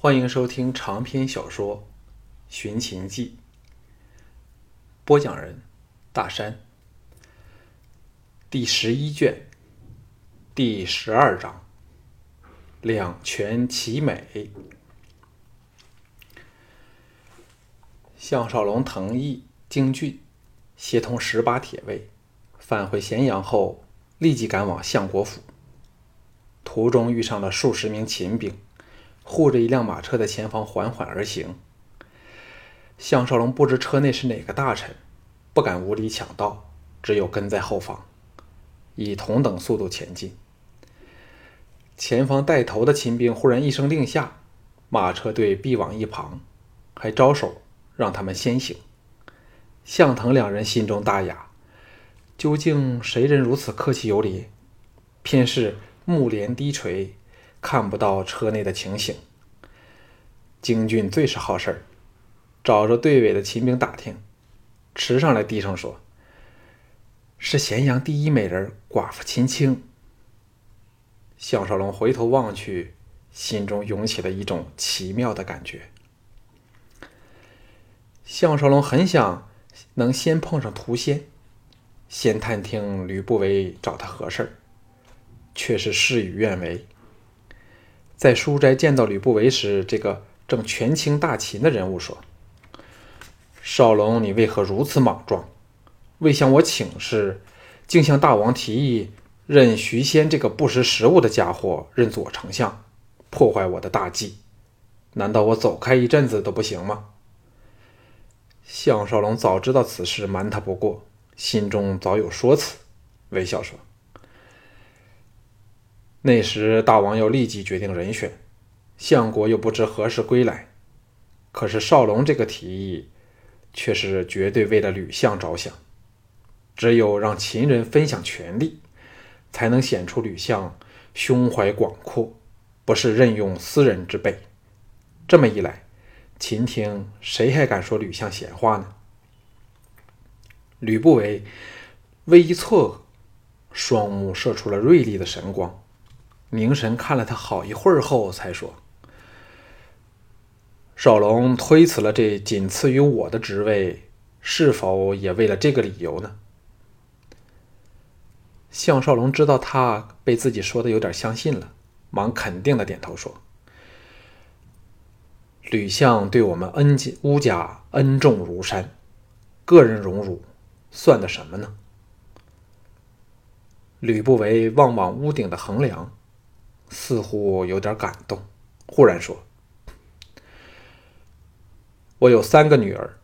欢迎收听长篇小说《寻秦记》，播讲人：大山。第十一卷，第十二章，两全其美。项少龙、藤毅、京俊协同十八铁卫返回咸阳后，立即赶往相国府。途中遇上了数十名秦兵，护着一辆马车的前方缓缓而行。项少龙不知车内是哪个大臣，不敢无理抢道，只有跟在后方，以同等速度前进。前方带头的秦兵忽然一声令下，马车队避往一旁，还招手让他们先行。项腾两人心中大雅，究竟谁人如此客气有礼？偏是。目帘低垂，看不到车内的情形。京俊最是好事儿，找着队尾的秦兵打听，迟上来低声说：“是咸阳第一美人寡妇秦青。”项少龙回头望去，心中涌起了一种奇妙的感觉。项少龙很想能先碰上涂仙，先探听吕不韦找他何事儿。却是事与愿违。在书斋见到吕不韦时，这个正权倾大秦的人物说：“少龙，你为何如此莽撞？未向我请示，竟向大王提议任徐仙这个不识时务的家伙任左丞相，破坏我的大计。难道我走开一阵子都不行吗？”项少龙早知道此事瞒他不过，心中早有说辞，微笑说。那时大王要立即决定人选，相国又不知何时归来。可是少龙这个提议，却是绝对为了吕相着想。只有让秦人分享权力，才能显出吕相胸怀广阔，不是任用私人之辈。这么一来，秦庭谁还敢说吕相闲话呢？吕不韦微一错愕，双目射出了锐利的神光。凝神看了他好一会儿后，才说：“少龙推辞了这仅次于我的职位，是否也为了这个理由呢？”项少龙知道他被自己说的有点相信了，忙肯定的点头说：“吕相对我们恩家乌家恩重如山，个人荣辱算得什么呢？”吕不韦望望屋顶的横梁。似乎有点感动，忽然说：“我有三个女儿，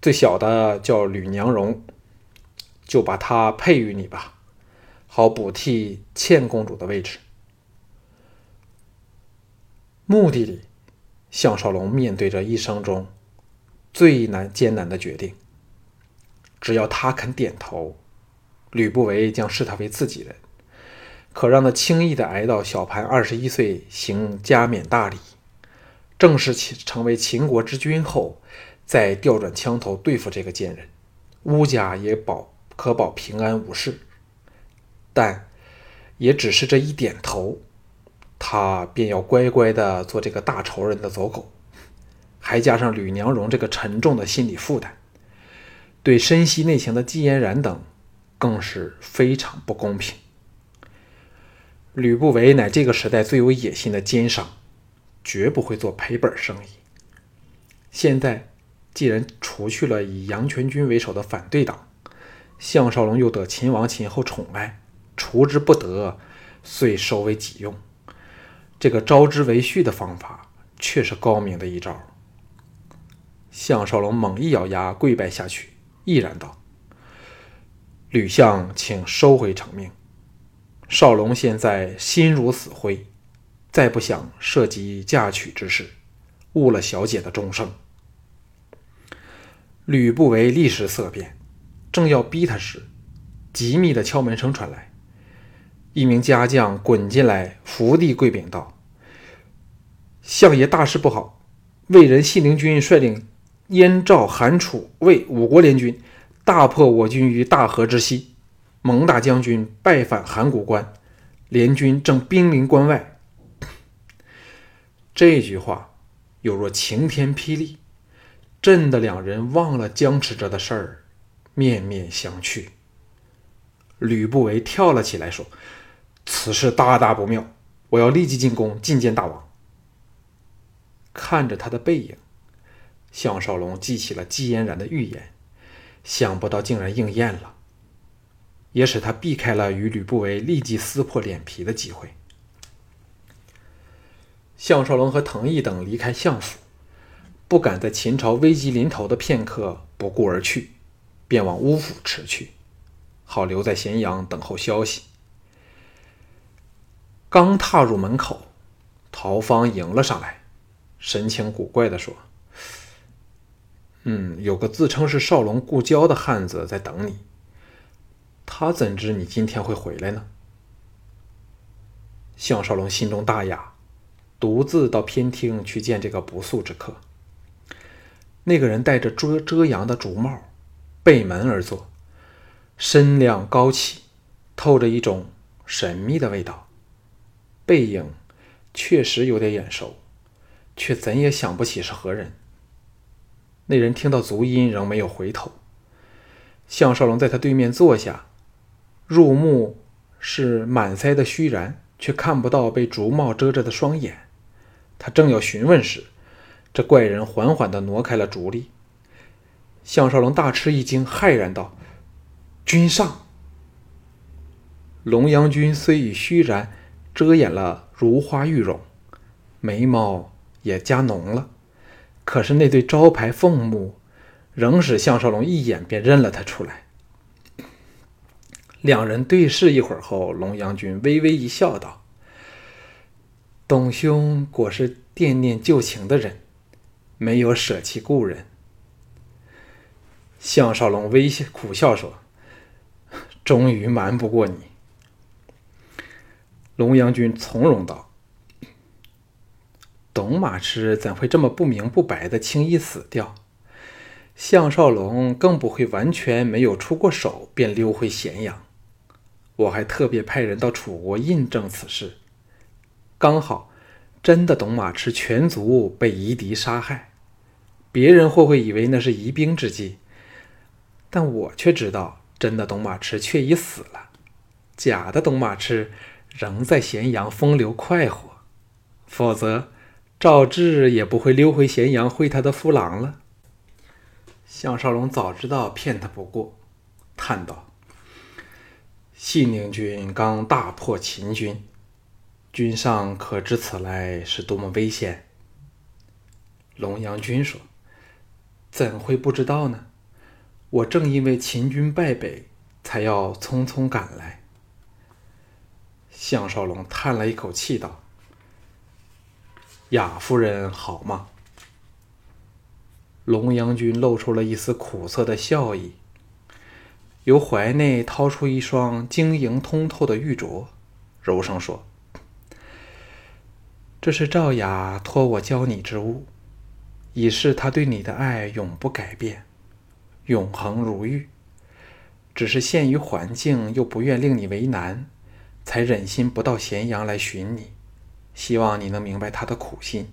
最小的叫吕娘荣，就把她配于你吧，好补替倩公主的位置。”墓地里，项少龙面对着一生中最难艰难的决定。只要他肯点头，吕不韦将视他为自己人。可让他轻易的挨到小盘二十一岁行加冕大礼，正式秦成为秦国之君后，再调转枪头对付这个贱人，乌家也保可保平安无事。但也只是这一点头，他便要乖乖的做这个大仇人的走狗，还加上吕娘荣这个沉重的心理负担，对深悉内情的季嫣然等，更是非常不公平。吕不韦乃这个时代最有野心的奸商，绝不会做赔本生意。现在既然除去了以杨全军为首的反对党，项少龙又得秦王秦后宠爱，除之不得，遂收为己用。这个招之为婿的方法，却是高明的一招。项少龙猛一咬牙，跪拜下去，毅然道：“吕相，请收回成命。”少龙现在心如死灰，再不想涉及嫁娶之事，误了小姐的终生。吕不韦立时色变，正要逼他时，急密的敲门声传来，一名家将滚进来，伏地跪禀道：“相爷大事不好，魏人信陵君率领燕、赵、韩、楚、魏五国联军，大破我军于大河之西。”蒙大将军拜返函谷关，联军正兵临关外。这句话有若晴天霹雳，震得两人忘了僵持着的事儿，面面相觑。吕不韦跳了起来，说：“此事大大不妙，我要立即进宫觐见大王。”看着他的背影，项少龙记起了季嫣然的预言，想不到竟然应验了，也使他避开了与吕不韦立即撕破脸皮的机会。项少龙和滕毅等离开相府，不敢在秦朝危机临头的片刻不顾而去，便往乌府驰去，好留在咸阳等候消息。刚踏入门口，陶芳迎了上来，神情古怪的说：“嗯，有个自称是少龙故交的汉子在等你。他怎知你今天会回来呢？”项少龙心中大讶。独自到偏厅去见这个不速之客。那个人戴着遮遮阳的竹帽，背门而坐，身量高起，透着一种神秘的味道。背影确实有点眼熟，却怎也想不起是何人。那人听到足音，仍没有回头。项少龙在他对面坐下，入目是满腮的虚然，却看不到被竹帽遮着的双眼。他正要询问时，这怪人缓缓地挪开了竹笠。项少龙大吃一惊，骇然道：“君上！”龙阳君虽以虚然遮掩了如花玉容，眉毛也加浓了，可是那对招牌凤目，仍使项少龙一眼便认了他出来。两人对视一会儿后，龙阳君微微一笑，道。董兄果是惦念旧情的人，没有舍弃故人。项少龙微笑苦笑说：“终于瞒不过你。”龙阳君从容道：“董马痴怎会这么不明不白的轻易死掉？项少龙更不会完全没有出过手便溜回咸阳。我还特别派人到楚国印证此事。”刚好，真的董马池全族被夷狄杀害，别人或会以为那是疑兵之计，但我却知道，真的董马池却已死了，假的董马池仍在咸阳风流快活，否则赵志也不会溜回咸阳会他的夫郎了。项少龙早知道骗他不过，叹道：“信陵君刚大破秦军。”君上可知此来是多么危险？龙阳君说：“怎会不知道呢？我正因为秦军败北，才要匆匆赶来。”项少龙叹了一口气道：“雅夫人好吗？”龙阳君露出了一丝苦涩的笑意，由怀内掏出一双晶莹通透的玉镯，柔声说。这是赵雅托我教你之物，以示他对你的爱永不改变，永恒如玉。只是限于环境，又不愿令你为难，才忍心不到咸阳来寻你。希望你能明白他的苦心。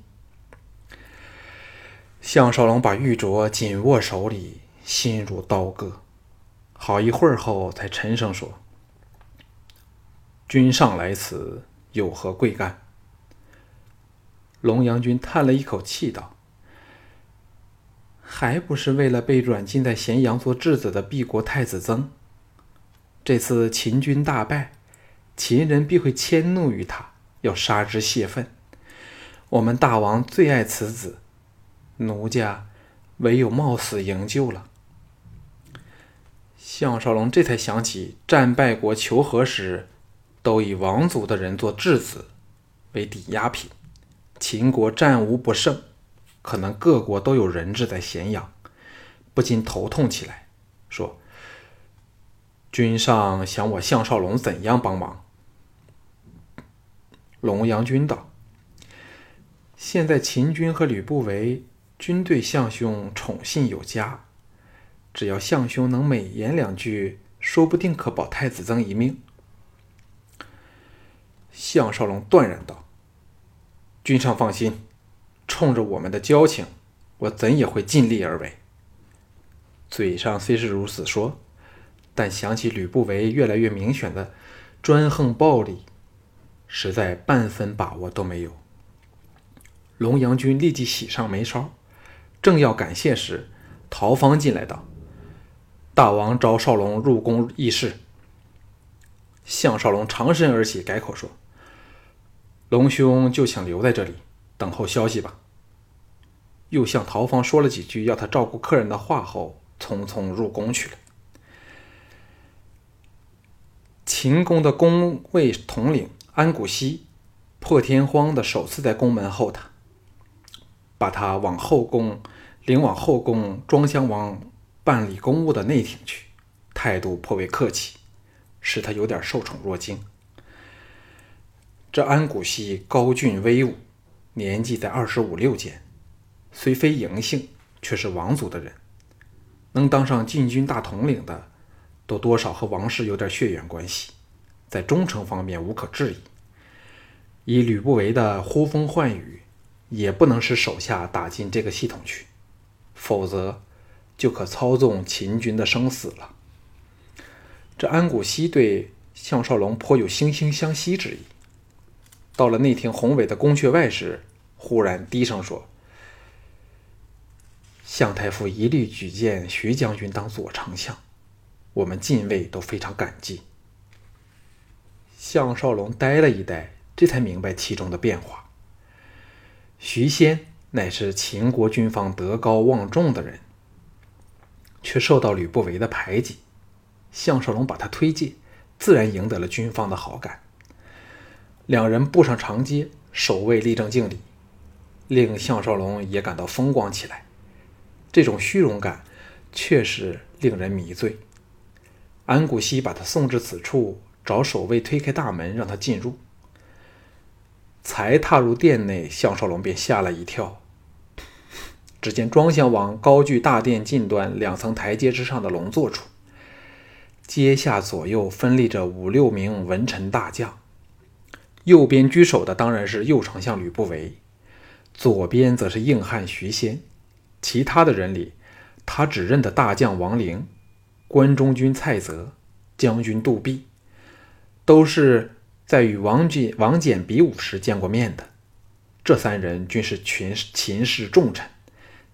项少龙把玉镯紧握手里，心如刀割。好一会儿后，才沉声说：“君上来此，有何贵干？”龙阳君叹了一口气道：“还不是为了被软禁在咸阳做质子的毕国太子曾。这次秦军大败，秦人必会迁怒于他，要杀之泄愤。我们大王最爱此子，奴家唯有冒死营救了。”项少龙这才想起，战败国求和时，都以王族的人做质子为抵押品。秦国战无不胜，可能各国都有人质在咸阳，不禁头痛起来，说：“君上想我项少龙怎样帮忙？”龙阳君道：“现在秦军和吕不韦均对项兄宠信有加，只要项兄能美言两句，说不定可保太子曾一命。”项少龙断然道。君上放心，冲着我们的交情，我怎也会尽力而为。嘴上虽是如此说，但想起吕不韦越来越明显的专横暴力，实在半分把握都没有。龙阳君立即喜上眉梢，正要感谢时，陶芳进来道：“大王召少龙入宫议事。”项少龙长身而起，改口说：“龙兄就请留在这里，等候消息吧。”又向陶芳说了几句要他照顾客人的话后，匆匆入宫去了。秦宫的宫卫统领安谷西破天荒的首次在宫门候他。把他往后宫领往后宫庄襄王办理公务的内廷去，态度颇为客气，使他有点受宠若惊。这安谷西高峻威武，年纪在二十五六间，虽非嬴姓，却是王族的人，能当上禁军大统领的，都多少和王室有点血缘关系，在忠诚方面无可置疑。以吕不韦的呼风唤雨。也不能使手下打进这个系统去，否则就可操纵秦军的生死了。这安谷西对项少龙颇有惺惺相惜之意。到了内廷宏伟的宫阙外时，忽然低声说：“项太傅一律举荐徐将军当左丞相，我们近卫都非常感激。”项少龙呆了一呆，这才明白其中的变化。徐仙乃是秦国军方德高望重的人，却受到吕不韦的排挤。项少龙把他推荐，自然赢得了军方的好感。两人步上长街，守卫立正敬礼，令项少龙也感到风光起来。这种虚荣感确实令人迷醉。安谷西把他送至此处，找守卫推开大门，让他进入。才踏入殿内，项少龙便吓了一跳。只见庄襄王高踞大殿近端两层台阶之上的龙座处，阶下左右分立着五六名文臣大将。右边居首的当然是右丞相吕不韦，左边则是硬汉徐仙。其他的人里，他只认得大将王陵、关中军蔡泽、将军杜弼，都是。在与王翦、王翦比武时见过面的，这三人均是群秦氏重臣，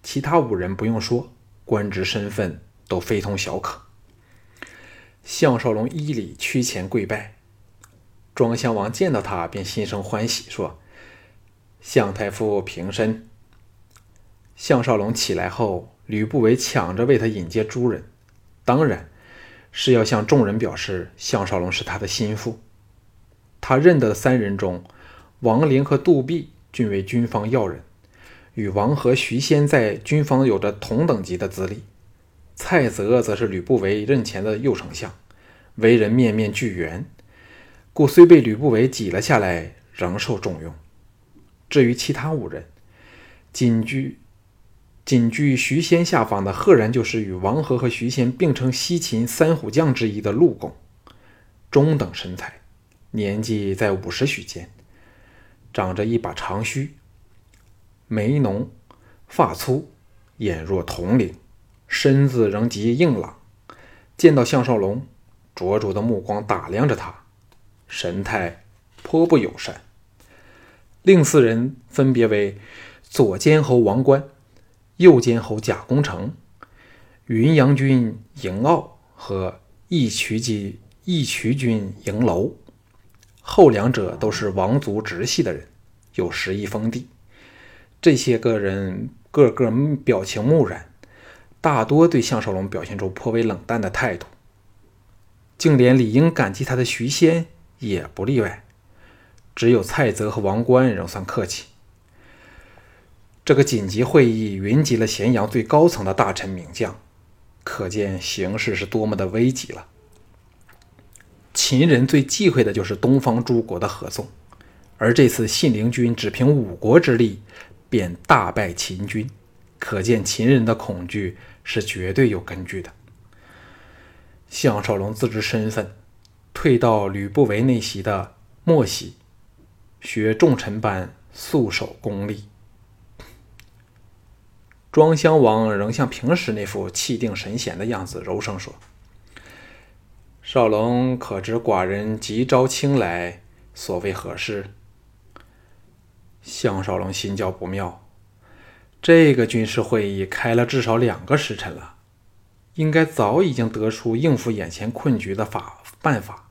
其他五人不用说，官职身份都非同小可。项少龙依礼屈前跪拜，庄襄王见到他便心生欢喜，说：“项太傅平身。”项少龙起来后，吕不韦抢着为他引接诸人，当然是要向众人表示项少龙是他的心腹。他认得的三人中，王陵和杜弼均为军方要人，与王和、徐仙在军方有着同等级的资历。蔡泽则是吕不韦任前的右丞相，为人面面俱圆，故虽被吕不韦挤了下来，仍受重用。至于其他五人，仅居仅居徐仙下方的，赫然就是与王和和徐仙并称西秦三虎将之一的陆拱，中等身材。年纪在五十许间，长着一把长须，眉浓，发粗，眼若铜铃，身子仍极硬朗。见到项少龙，灼灼的目光打量着他，神态颇不友善。另四人分别为左监侯王冠、右监侯贾公成、云阳君嬴傲和义渠君义渠君嬴楼。后两者都是王族直系的人，有十亿封地。这些个人个个表情木然，大多对项少龙表现出颇为冷淡的态度。竟连理应感激他的徐仙也不例外，只有蔡泽和王冠仍算客气。这个紧急会议云集了咸阳最高层的大臣名将，可见形势是多么的危急了。秦人最忌讳的就是东方诸国的合纵，而这次信陵君只凭五国之力便大败秦军，可见秦人的恐惧是绝对有根据的。项少龙自知身份，退到吕不韦内席的末席，学重臣般肃守功力。庄襄王仍像平时那副气定神闲的样子，柔声说：“少龙可知寡人急招卿来，所为何事？”项少龙心焦不妙，这个军事会议开了至少两个时辰了，应该早已经得出应付眼前困局的法办法。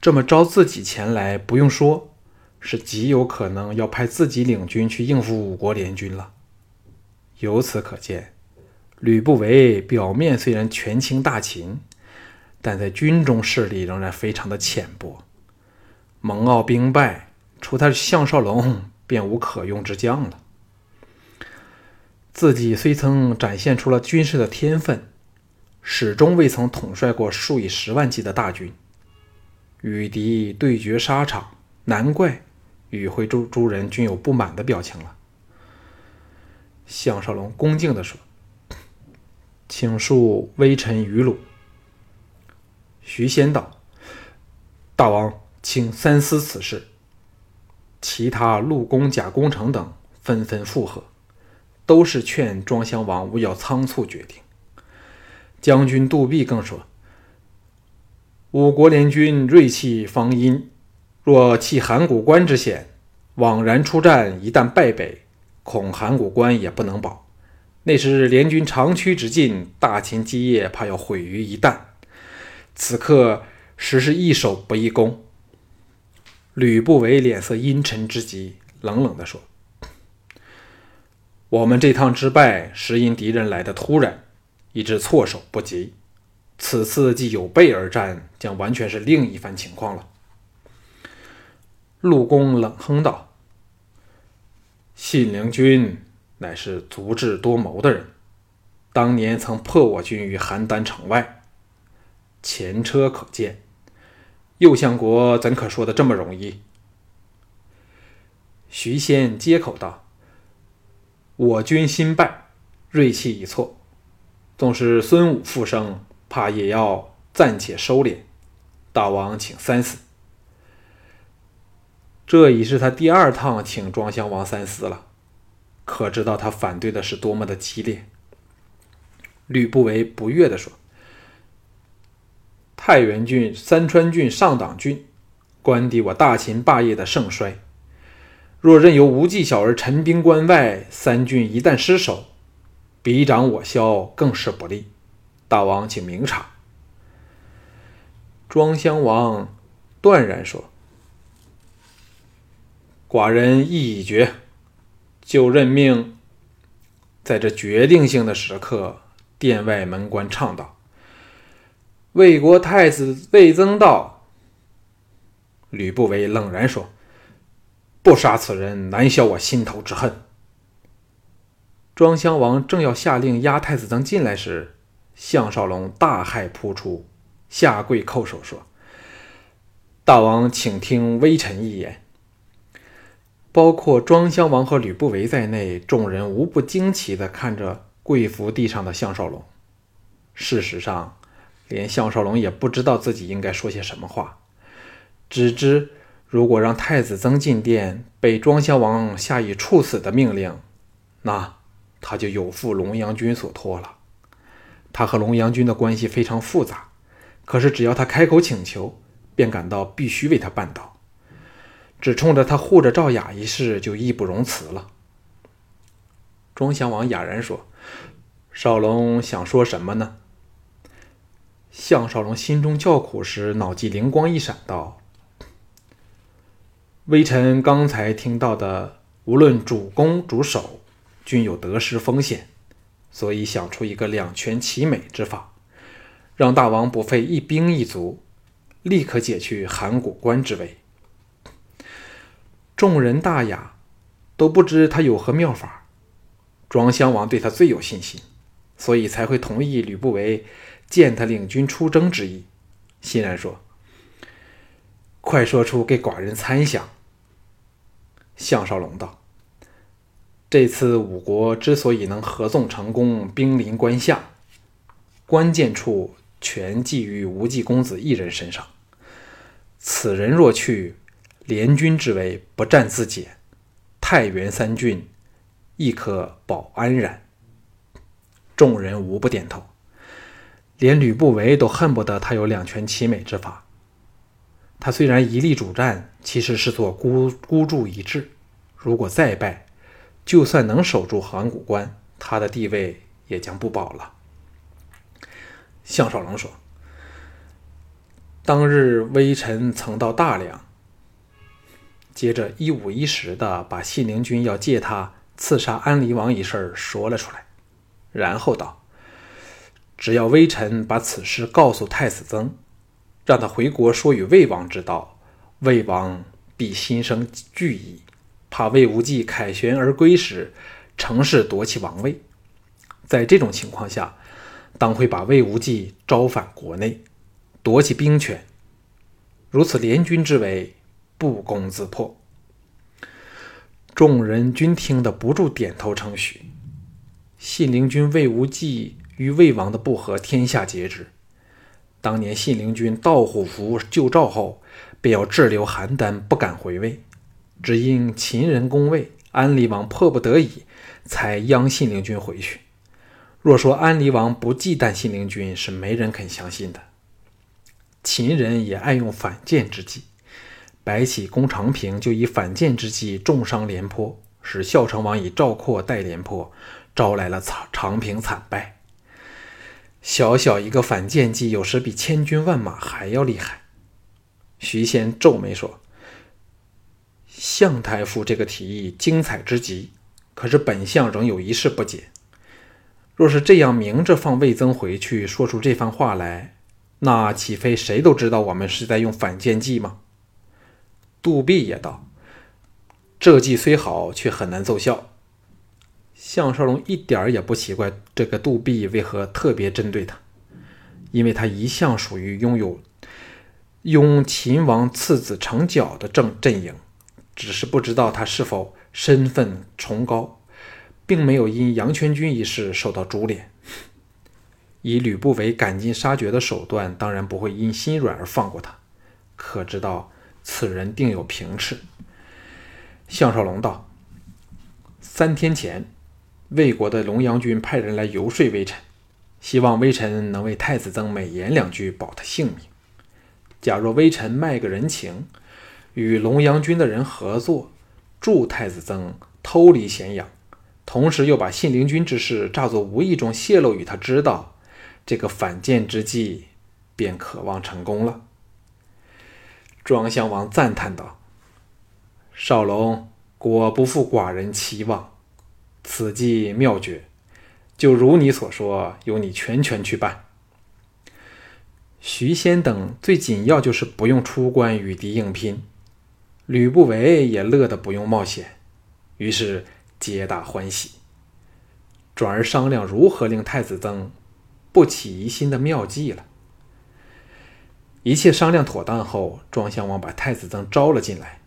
这么招自己前来，不用说，是极有可能要派自己领军去应付五国联军了。由此可见，吕不韦表面虽然权倾大秦，但在军中势力仍然非常的浅薄。蒙骜兵败，除他项少龙，便无可用之将了。自己虽曾展现出了军事的天分，始终未曾统帅过数以十万计的大军，与敌对决沙场，难怪与会诸诸人均有不满的表情了。项少龙恭敬地说：“请恕微臣愚鲁。”徐仙道：“大王，请三思此事。”其他陆公、贾公成等纷纷附和，都是劝庄襄王勿要仓促决定。将军杜弼更说：“五国联军锐气方殷，若弃函谷关之险，枉然出战，一旦败北。”恐函谷关也不能保，那时联军长驱直进，大秦基业怕要毁于一旦。此刻实是易守不易攻。吕不韦脸色阴沉之极，冷冷地说：“我们这趟之败，实因敌人来的突然，以致措手不及。此次既有备而战，将完全是另一番情况了。”陆公冷哼道。信陵君乃是足智多谋的人，当年曾破我军于邯郸城外，前车可鉴。右相国怎可说的这么容易？徐仙接口道：“我军新败，锐气已挫，纵使孙武复生，怕也要暂且收敛。大王请三思。”这已是他第二趟请庄襄王三思了，可知道他反对的是多么的激烈。吕不韦不悦地说：“太原郡、三川郡、上党郡，关抵我大秦霸业的盛衰。若任由无忌小儿陈兵关外，三郡一旦失守，彼长我消，更是不利。大王请明察。”庄襄王断然说。寡人意已决，就任命。在这决定性的时刻，殿外门官唱道：“魏国太子魏增道。”吕不韦冷然说：“不杀此人，难消我心头之恨。”庄襄王正要下令押太子增进来时，项少龙大骇扑出，下跪叩首说：“大王，请听微臣一言。”包括庄襄王和吕不韦在内，众人无不惊奇地看着跪伏地上的项少龙。事实上，连项少龙也不知道自己应该说些什么话，只知如果让太子增进殿，被庄襄王下以处死的命令，那他就有负龙阳君所托了。他和龙阳君的关系非常复杂，可是只要他开口请求，便感到必须为他办到。只冲着他护着赵雅一事，就义不容辞了。庄襄王哑然说：“少龙想说什么呢？”项少龙心中叫苦时，脑际灵光一闪，道：“微臣刚才听到的，无论主攻主守，均有得失风险，所以想出一个两全其美之法，让大王不费一兵一卒，立刻解去函谷关之围。”众人大雅，都不知他有何妙法。庄襄王对他最有信心，所以才会同意吕不韦见他领军出征之意。欣然说：“快说出给寡人参详。”项少龙道：“这次五国之所以能合纵成功，兵临关下，关键处全寄于无忌公子一人身上。此人若去，”联军之围不战自解，太原三郡亦可保安然。众人无不点头，连吕不韦都恨不得他有两全其美之法。他虽然一力主战，其实是做孤孤注一掷。如果再败，就算能守住函谷关，他的地位也将不保了。项少龙说：“当日微臣曾到大梁。”接着一五一十的把信陵君要借他刺杀安陵王一事说了出来，然后道：“只要微臣把此事告诉太子曾，让他回国说与魏王知道，魏王必心生惧意，怕魏无忌凯旋而归时，乘势夺其王位。在这种情况下，当会把魏无忌招返国内，夺其兵权。如此联军之为。”不攻自破，众人均听得不住点头称许。信陵君魏无忌与魏王的不和，天下皆知。当年信陵君盗虎符救赵后，便要滞留邯郸，不敢回魏，只因秦人攻魏，安陵王迫不得已才央信陵君回去。若说安陵王不忌惮信陵君，是没人肯相信的。秦人也爱用反间之计。白起攻长平，就以反间之计重伤廉颇，使孝成王以赵括代廉颇，招来了长长平惨败。小小一个反间计，有时比千军万马还要厉害。徐仙皱眉说：“向太傅这个提议精彩之极，可是本相仍有一事不解。若是这样明着放魏增回去，说出这番话来，那岂非谁都知道我们是在用反间计吗？”杜弼也道：“这计虽好，却很难奏效。”项少龙一点儿也不奇怪这个杜弼为何特别针对他，因为他一向属于拥有拥秦王次子成角的正阵营，只是不知道他是否身份崇高，并没有因杨全军一事受到株连。以吕不韦赶尽杀绝的手段，当然不会因心软而放过他。可知道？此人定有平斥。项少龙道：“三天前，魏国的龙阳君派人来游说微臣，希望微臣能为太子曾美言两句，保他性命。假若微臣卖个人情，与龙阳君的人合作，助太子曾偷离咸阳，同时又把信陵君之事诈作无意中泄露与他知道，这个反间之计便可望成功了。”庄襄王赞叹道：“少龙果不负寡人期望，此计妙绝，就如你所说，由你全权去办。”徐仙等最紧要就是不用出关与敌硬拼，吕不韦也乐得不用冒险，于是皆大欢喜，转而商量如何令太子曾不起疑心的妙计了。一切商量妥当后，庄襄王把太子曾招了进来，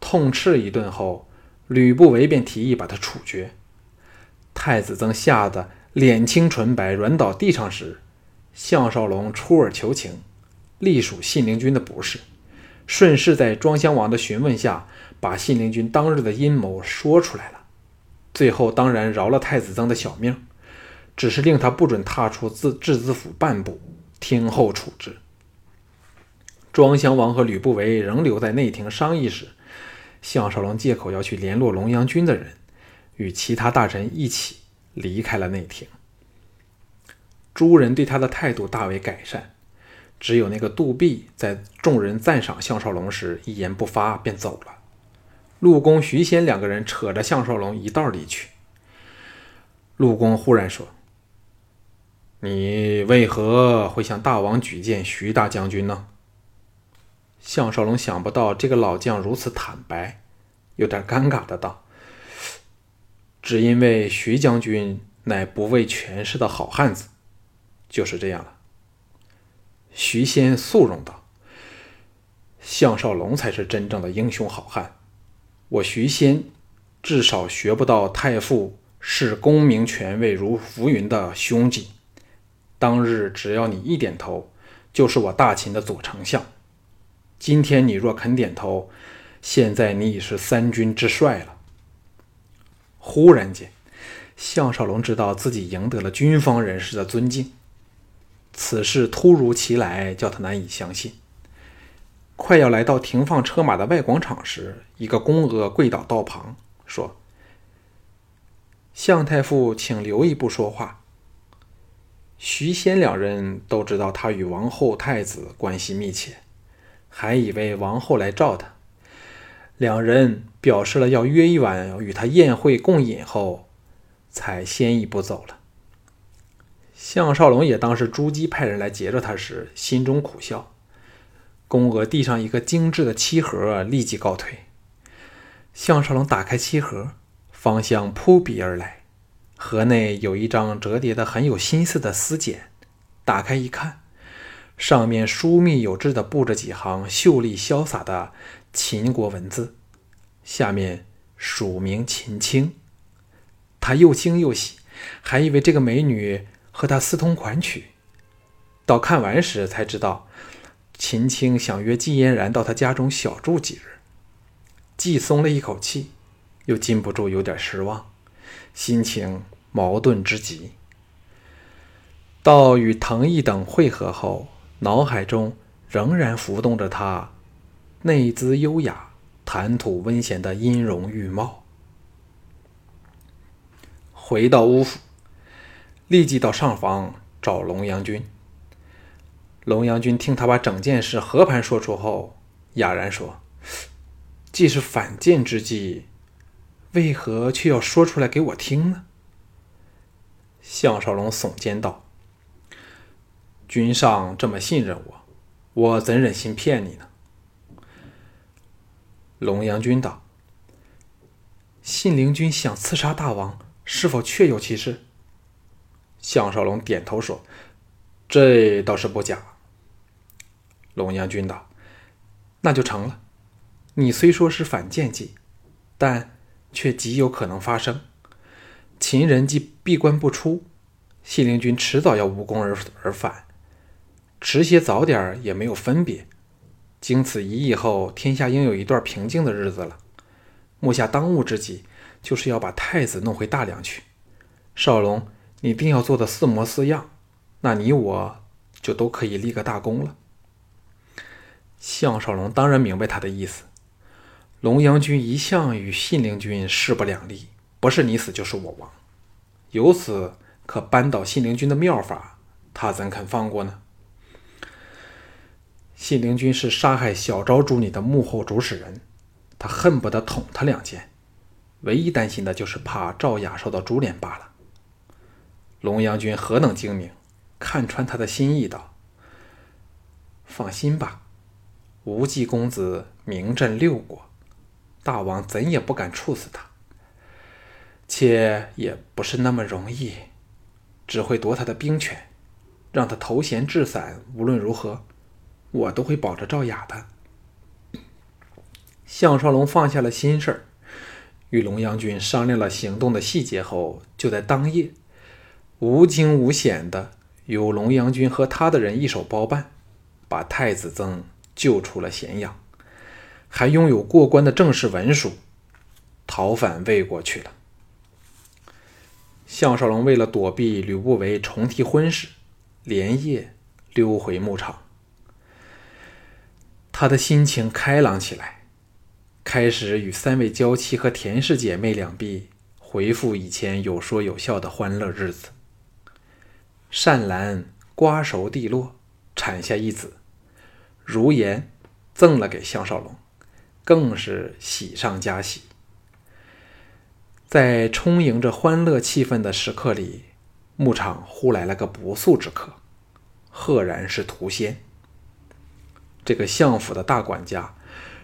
痛斥一顿后，吕不韦便提议把他处决。太子曾吓得脸青唇白，软倒地上时，项少龙出尔求情，隶属信陵君的不是，顺势在庄襄王的询问下，把信陵君当日的阴谋说出来了。最后当然饶了太子曾的小命，只是令他不准踏出自质子府半步，听候处置。庄襄王和吕不韦仍留在内廷商议时，项少龙借口要去联络龙阳军的人，与其他大臣一起离开了内廷。诸人对他的态度大为改善，只有那个杜弼在众人赞赏项少龙时一言不发便走了。陆公、徐仙两个人扯着项少龙一道离去。陆公忽然说：“你为何会向大王举荐徐大将军呢？”项少龙想不到这个老将如此坦白，有点尴尬的道：“只因为徐将军乃不畏权势的好汉子，就是这样了。”徐仙肃容道：“项少龙才是真正的英雄好汉，我徐仙至少学不到太傅视功名权位如浮云的胸襟。当日只要你一点头，就是我大秦的左丞相。”今天你若肯点头，现在你已是三军之帅了。忽然间，项少龙知道自己赢得了军方人士的尊敬。此事突如其来，叫他难以相信。快要来到停放车马的外广场时，一个宫娥跪倒道旁，说：“向太傅，请留一步说话。”徐仙两人都知道他与王后、太子关系密切，还以为王后来召他。两人表示了要约一晚与他宴会共饮后，才先一步走了。项少龙也当是朱姬派人来截着他时，心中苦笑。宫娥递上一个精致的漆盒，立即告退。项少龙打开漆盒，芳香扑鼻而来。盒内有一张折叠的很有心思的丝简，打开一看，上面疏密有致的布着几行秀丽潇洒的秦国文字，下面署名秦青。他又惊又喜，还以为这个美女和他私通款曲。到看完时才知道，秦青想约季嫣然到他家中小住几日，既松了一口气，又禁不住有点失望。心情矛盾之极。到与藤毅等会合后，脑海中仍然浮动着他内姿优雅、谈吐温娴的音容玉貌。回到乌府，立即到上房找龙阳君。龙阳君听他把整件事和盘说出后，哑然说：“既是反间之计。”为何却要说出来给我听呢？项少龙耸肩道：“君上这么信任我，我怎忍心骗你呢？”龙阳君道：“信陵君想刺杀大王，是否确有其事？”项少龙点头说：“这倒是不假。”龙阳君道：“那就成了。你虽说是反间计，但……”却极有可能发生。秦人既闭关不出，信陵君迟早要无功而而返，迟些早点也没有分别。经此一役后，天下应有一段平静的日子了。目下当务之急，就是要把太子弄回大梁去。少龙，你定要做的似模似样，那你我就都可以立个大功了。项少龙当然明白他的意思。龙阳君一向与信陵君势不两立，不是你死就是我亡。由此可扳倒信陵君的妙法，他怎肯放过呢？信陵君是杀害小昭主女的幕后主使人，他恨不得捅他两剑，唯一担心的就是怕赵雅受到株连罢了。龙阳君何等精明，看穿他的心意，道：“放心吧，无忌公子名震六国。”大王怎也不敢处死他，且也不是那么容易，只会夺他的兵权，让他投降置散。无论如何，我都会保着赵雅的。项少龙放下了心事儿，与龙阳君商量了行动的细节后，就在当夜，无惊无险的由龙阳君和他的人一手包办，把太子曾救出了咸阳。还拥有过关的正式文书，逃返魏国去了。项少龙为了躲避吕不韦重提婚事，连夜溜回牧场。他的心情开朗起来，开始与三位娇妻和田氏姐妹两婢回复以前有说有笑的欢乐日子。善兰瓜熟蒂落，产下一子，如言赠了给项少龙。更是喜上加喜。在充盈着欢乐气氛的时刻里，牧场忽来了个不速之客，赫然是屠仙。这个相府的大管家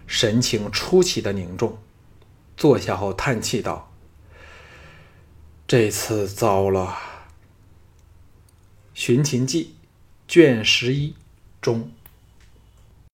神情出奇的凝重，坐下后叹气道：“这次糟了。”《寻秦记》卷十一中。